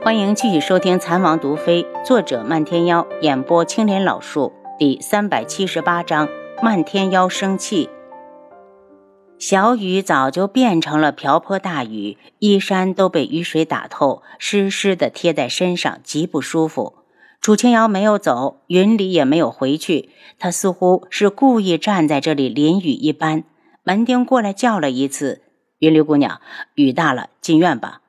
欢迎继续收听《残王毒妃》，作者漫天妖，演播青莲老树，第三百七十八章：漫天妖生气。小雨早就变成了瓢泼大雨，衣衫都被雨水打透，湿湿的贴在身上，极不舒服。楚清瑶没有走，云里也没有回去，他似乎是故意站在这里淋雨一般。门丁过来叫了一次：“云离姑娘，雨大了，进院吧。”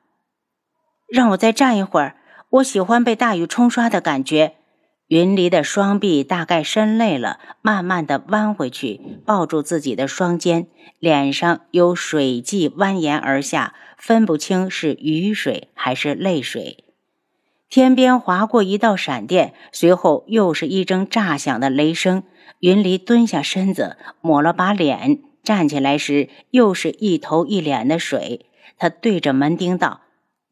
让我再站一会儿，我喜欢被大雨冲刷的感觉。云离的双臂大概伸累了，慢慢的弯回去，抱住自己的双肩，脸上有水迹蜿蜒而下，分不清是雨水还是泪水。天边划过一道闪电，随后又是一声炸响的雷声。云离蹲下身子，抹了把脸，站起来时又是一头一脸的水。他对着门钉道。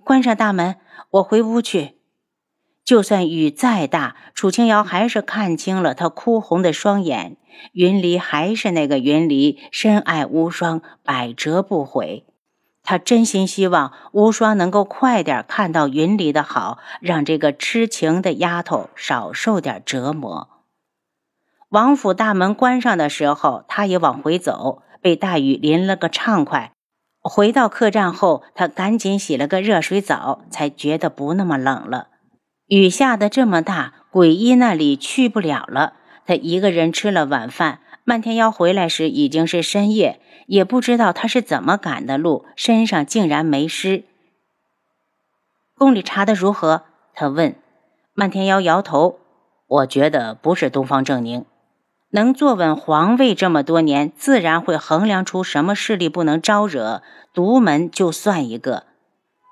关上大门，我回屋去。就算雨再大，楚清瑶还是看清了他哭红的双眼。云离还是那个云离，深爱无双，百折不悔。他真心希望无双能够快点看到云离的好，让这个痴情的丫头少受点折磨。王府大门关上的时候，他也往回走，被大雨淋了个畅快。回到客栈后，他赶紧洗了个热水澡，才觉得不那么冷了。雨下的这么大，鬼医那里去不了了。他一个人吃了晚饭。漫天妖回来时已经是深夜，也不知道他是怎么赶的路，身上竟然没湿。宫里查的如何？他问。漫天妖摇头：“我觉得不是东方正宁。”能坐稳皇位这么多年，自然会衡量出什么势力不能招惹。独门就算一个。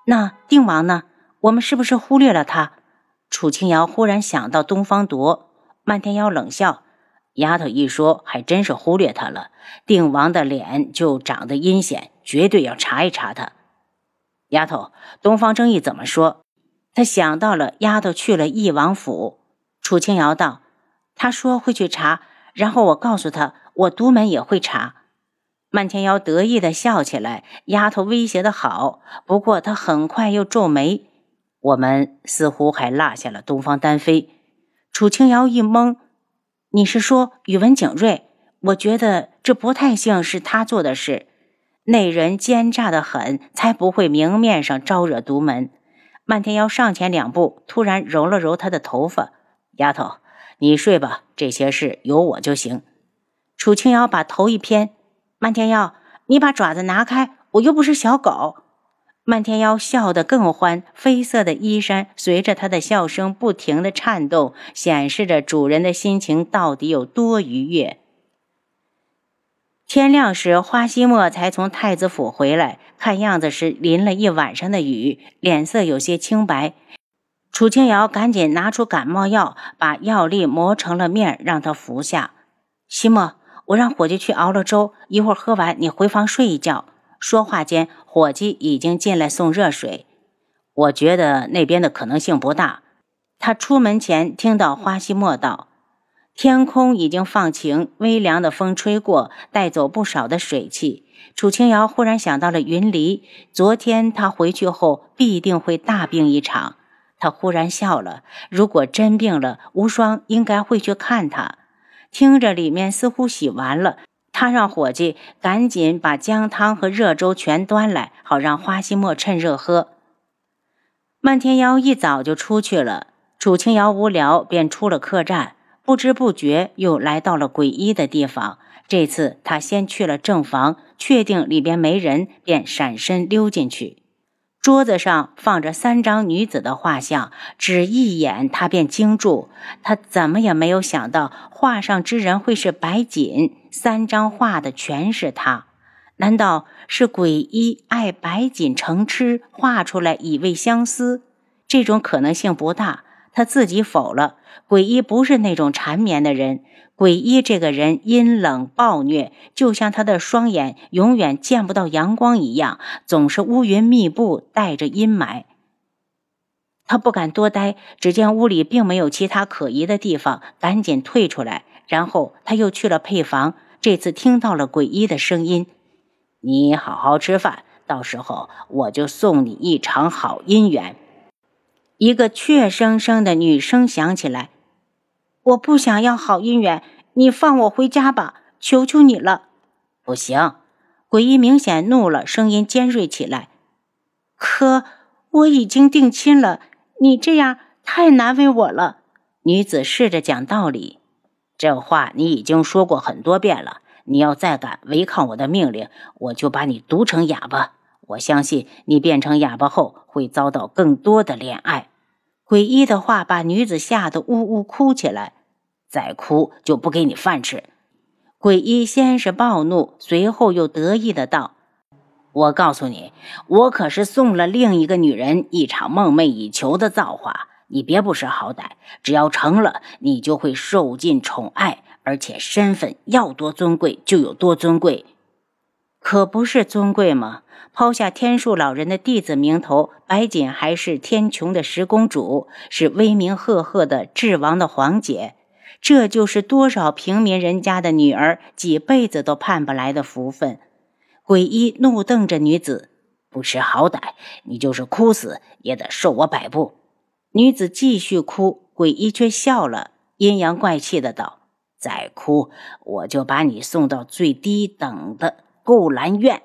那定王呢？我们是不是忽略了他？楚清瑶忽然想到东方铎，漫天妖冷笑：“丫头一说，还真是忽略他了。定王的脸就长得阴险，绝对要查一查他。”丫头，东方正义怎么说？他想到了丫头去了翼王府。楚清瑶道：“他说会去查。”然后我告诉他，我独门也会查。漫天妖得意的笑起来，丫头威胁的好。不过他很快又皱眉，我们似乎还落下了东方丹飞。楚清瑶一懵，你是说宇文景睿？我觉得这不太像是他做的事。那人奸诈的很，才不会明面上招惹独门。漫天妖上前两步，突然揉了揉他的头发，丫头。你睡吧，这些事有我就行。楚清瑶把头一偏，漫天妖，你把爪子拿开，我又不是小狗。漫天妖笑得更欢，绯色的衣衫随着他的笑声不停的颤动，显示着主人的心情到底有多愉悦。天亮时，花希墨才从太子府回来，看样子是淋了一晚上的雨，脸色有些青白。楚清瑶赶紧拿出感冒药，把药粒磨成了面，让他服下。西莫，我让伙计去熬了粥，一会儿喝完，你回房睡一觉。说话间，伙计已经进来送热水。我觉得那边的可能性不大。他出门前听到花希墨道：“天空已经放晴，微凉的风吹过，带走不少的水汽。”楚清瑶忽然想到了云离，昨天他回去后必定会大病一场。他忽然笑了。如果真病了，无双应该会去看他。听着，里面似乎洗完了。他让伙计赶紧把姜汤和热粥全端来，好让花希墨趁热喝。漫天妖一早就出去了。楚清瑶无聊，便出了客栈，不知不觉又来到了鬼医的地方。这次他先去了正房，确定里边没人，便闪身溜进去。桌子上放着三张女子的画像，只一眼他便惊住。他怎么也没有想到，画上之人会是白锦。三张画的全是他，难道是鬼医爱白锦成痴，画出来以慰相思？这种可能性不大，他自己否了。鬼医不是那种缠绵的人。鬼医这个人阴冷暴虐，就像他的双眼永远见不到阳光一样，总是乌云密布，带着阴霾。他不敢多待，只见屋里并没有其他可疑的地方，赶紧退出来。然后他又去了配房，这次听到了鬼医的声音：“你好好吃饭，到时候我就送你一场好姻缘。”一个怯生生的女声响起来：“我不想要好姻缘，你放我回家吧，求求你了！”不行，鬼医明显怒了，声音尖锐起来：“可我已经定亲了，你这样太难为我了。”女子试着讲道理：“这话你已经说过很多遍了，你要再敢违抗我的命令，我就把你毒成哑巴。”我相信你变成哑巴后会遭到更多的怜爱。鬼医的话把女子吓得呜呜哭起来，再哭就不给你饭吃。鬼医先是暴怒，随后又得意的道：“我告诉你，我可是送了另一个女人一场梦寐以求的造化，你别不识好歹。只要成了，你就会受尽宠爱，而且身份要多尊贵就有多尊贵。可不是尊贵吗？”抛下天树老人的弟子名头，白锦还是天穹的十公主，是威名赫赫的智王的皇姐。这就是多少平民人家的女儿几辈子都盼不来的福分。鬼医怒瞪着女子，不识好歹，你就是哭死也得受我摆布。女子继续哭，鬼医却笑了，阴阳怪气的道：“再哭，我就把你送到最低等的勾栏院。”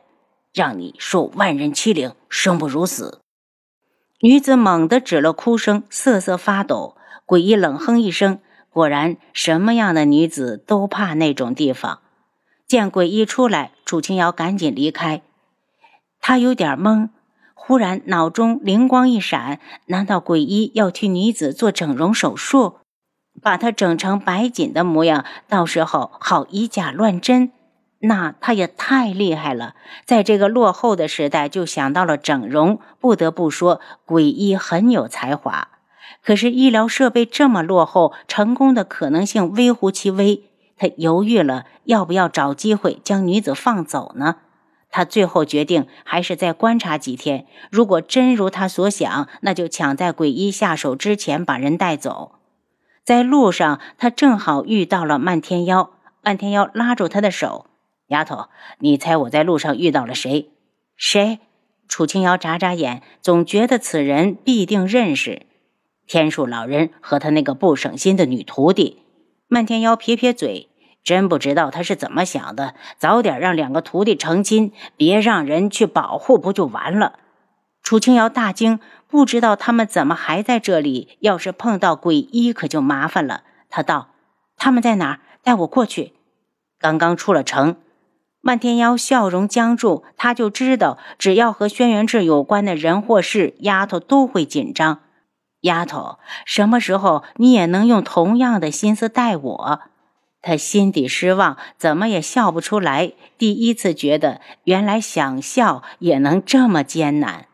让你受万人欺凌，生不如死。女子猛地止了哭声，瑟瑟发抖。诡异冷哼一声，果然，什么样的女子都怕那种地方。见诡异出来，楚清瑶赶紧离开。他有点懵，忽然脑中灵光一闪：难道诡异要替女子做整容手术，把她整成白锦的模样，到时候好以假乱真？那他也太厉害了，在这个落后的时代就想到了整容，不得不说鬼医很有才华。可是医疗设备这么落后，成功的可能性微乎其微。他犹豫了，要不要找机会将女子放走呢？他最后决定还是再观察几天。如果真如他所想，那就抢在鬼医下手之前把人带走。在路上，他正好遇到了漫天妖。漫天妖拉住他的手。丫头，你猜我在路上遇到了谁？谁？楚清瑶眨眨眼，总觉得此人必定认识。天树老人和他那个不省心的女徒弟。漫天妖撇撇嘴，真不知道他是怎么想的。早点让两个徒弟成亲，别让人去保护，不就完了？楚清瑶大惊，不知道他们怎么还在这里。要是碰到鬼医，可就麻烦了。他道：“他们在哪儿？带我过去。”刚刚出了城。漫天妖笑容僵住，他就知道，只要和轩辕志有关的人或事，丫头都会紧张。丫头，什么时候你也能用同样的心思待我？他心底失望，怎么也笑不出来。第一次觉得，原来想笑也能这么艰难。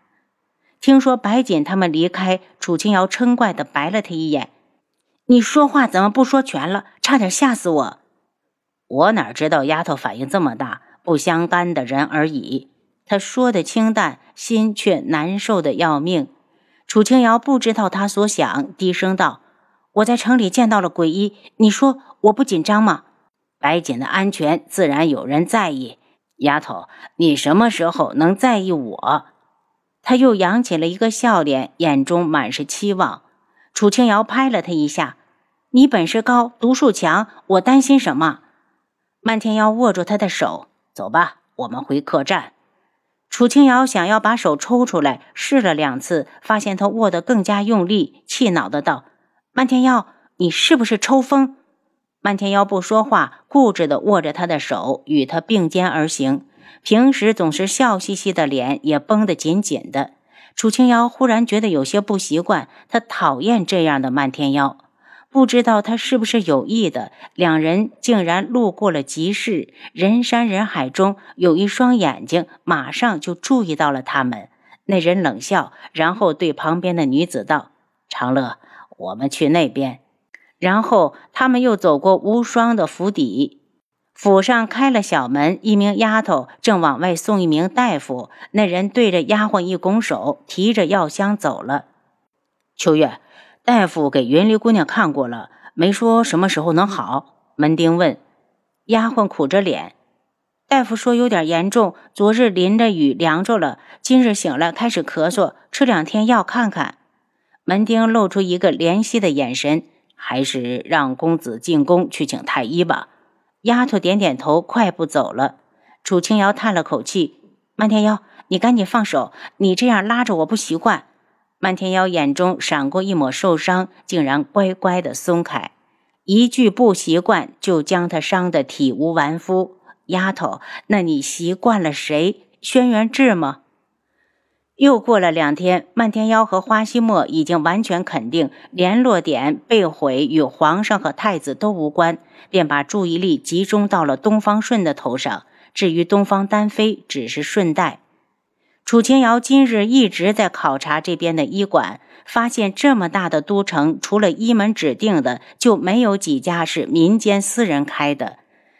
听说白锦他们离开，楚清瑶嗔怪地白了他一眼：“你说话怎么不说全了？差点吓死我！”我哪知道丫头反应这么大，不相干的人而已。他说的清淡，心却难受的要命。楚清瑶不知道他所想，低声道：“我在城里见到了鬼医，你说我不紧张吗？白锦的安全自然有人在意。丫头，你什么时候能在意我？”他又扬起了一个笑脸，眼中满是期望。楚清瑶拍了他一下：“你本事高，毒术强，我担心什么？”漫天妖握住他的手，走吧，我们回客栈。楚清瑶想要把手抽出来，试了两次，发现他握得更加用力，气恼的道：“漫天妖，你是不是抽风？”漫天妖不说话，固执的握着他的手，与他并肩而行。平时总是笑嘻嘻的脸也绷得紧紧的。楚清瑶忽然觉得有些不习惯，他讨厌这样的漫天妖。不知道他是不是有意的，两人竟然路过了集市，人山人海中有一双眼睛马上就注意到了他们。那人冷笑，然后对旁边的女子道：“长乐，我们去那边。”然后他们又走过无双的府邸，府上开了小门，一名丫头正往外送一名大夫。那人对着丫鬟一拱手，提着药箱走了。秋月。大夫给云离姑娘看过了，没说什么时候能好。门丁问，丫鬟苦着脸。大夫说有点严重，昨日淋着雨凉着了，今日醒了开始咳嗽，吃两天药看看。门丁露出一个怜惜的眼神，还是让公子进宫去请太医吧。丫头点点头，快步走了。楚清瑶叹了口气：“漫天妖，你赶紧放手，你这样拉着我不习惯。”漫天妖眼中闪过一抹受伤，竟然乖乖的松开。一句不习惯，就将他伤得体无完肤。丫头，那你习惯了谁？轩辕志吗？又过了两天，漫天妖和花希墨已经完全肯定联络点被毁与皇上和太子都无关，便把注意力集中到了东方顺的头上。至于东方丹飞，只是顺带。楚清瑶今日一直在考察这边的医馆，发现这么大的都城，除了医门指定的，就没有几家是民间私人开的。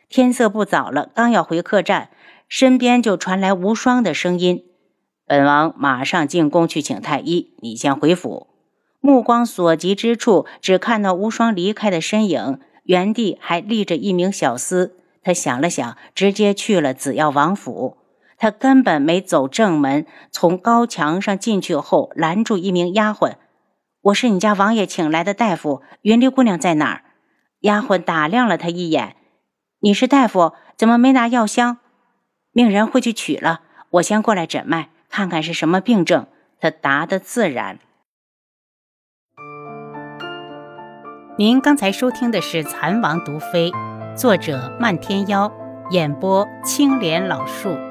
天色不早了，刚要回客栈，身边就传来无双的声音：“本王马上进宫去请太医，你先回府。”目光所及之处，只看到无双离开的身影，原地还立着一名小厮。他想了想，直接去了紫药王府。他根本没走正门，从高墙上进去后，拦住一名丫鬟：“我是你家王爷请来的大夫，云离姑娘在哪儿？”丫鬟打量了他一眼：“你是大夫，怎么没拿药箱？命人会去取了。我先过来诊脉，看看是什么病症。”他答得自然。您刚才收听的是《蚕王毒妃》，作者漫天妖，演播青莲老树。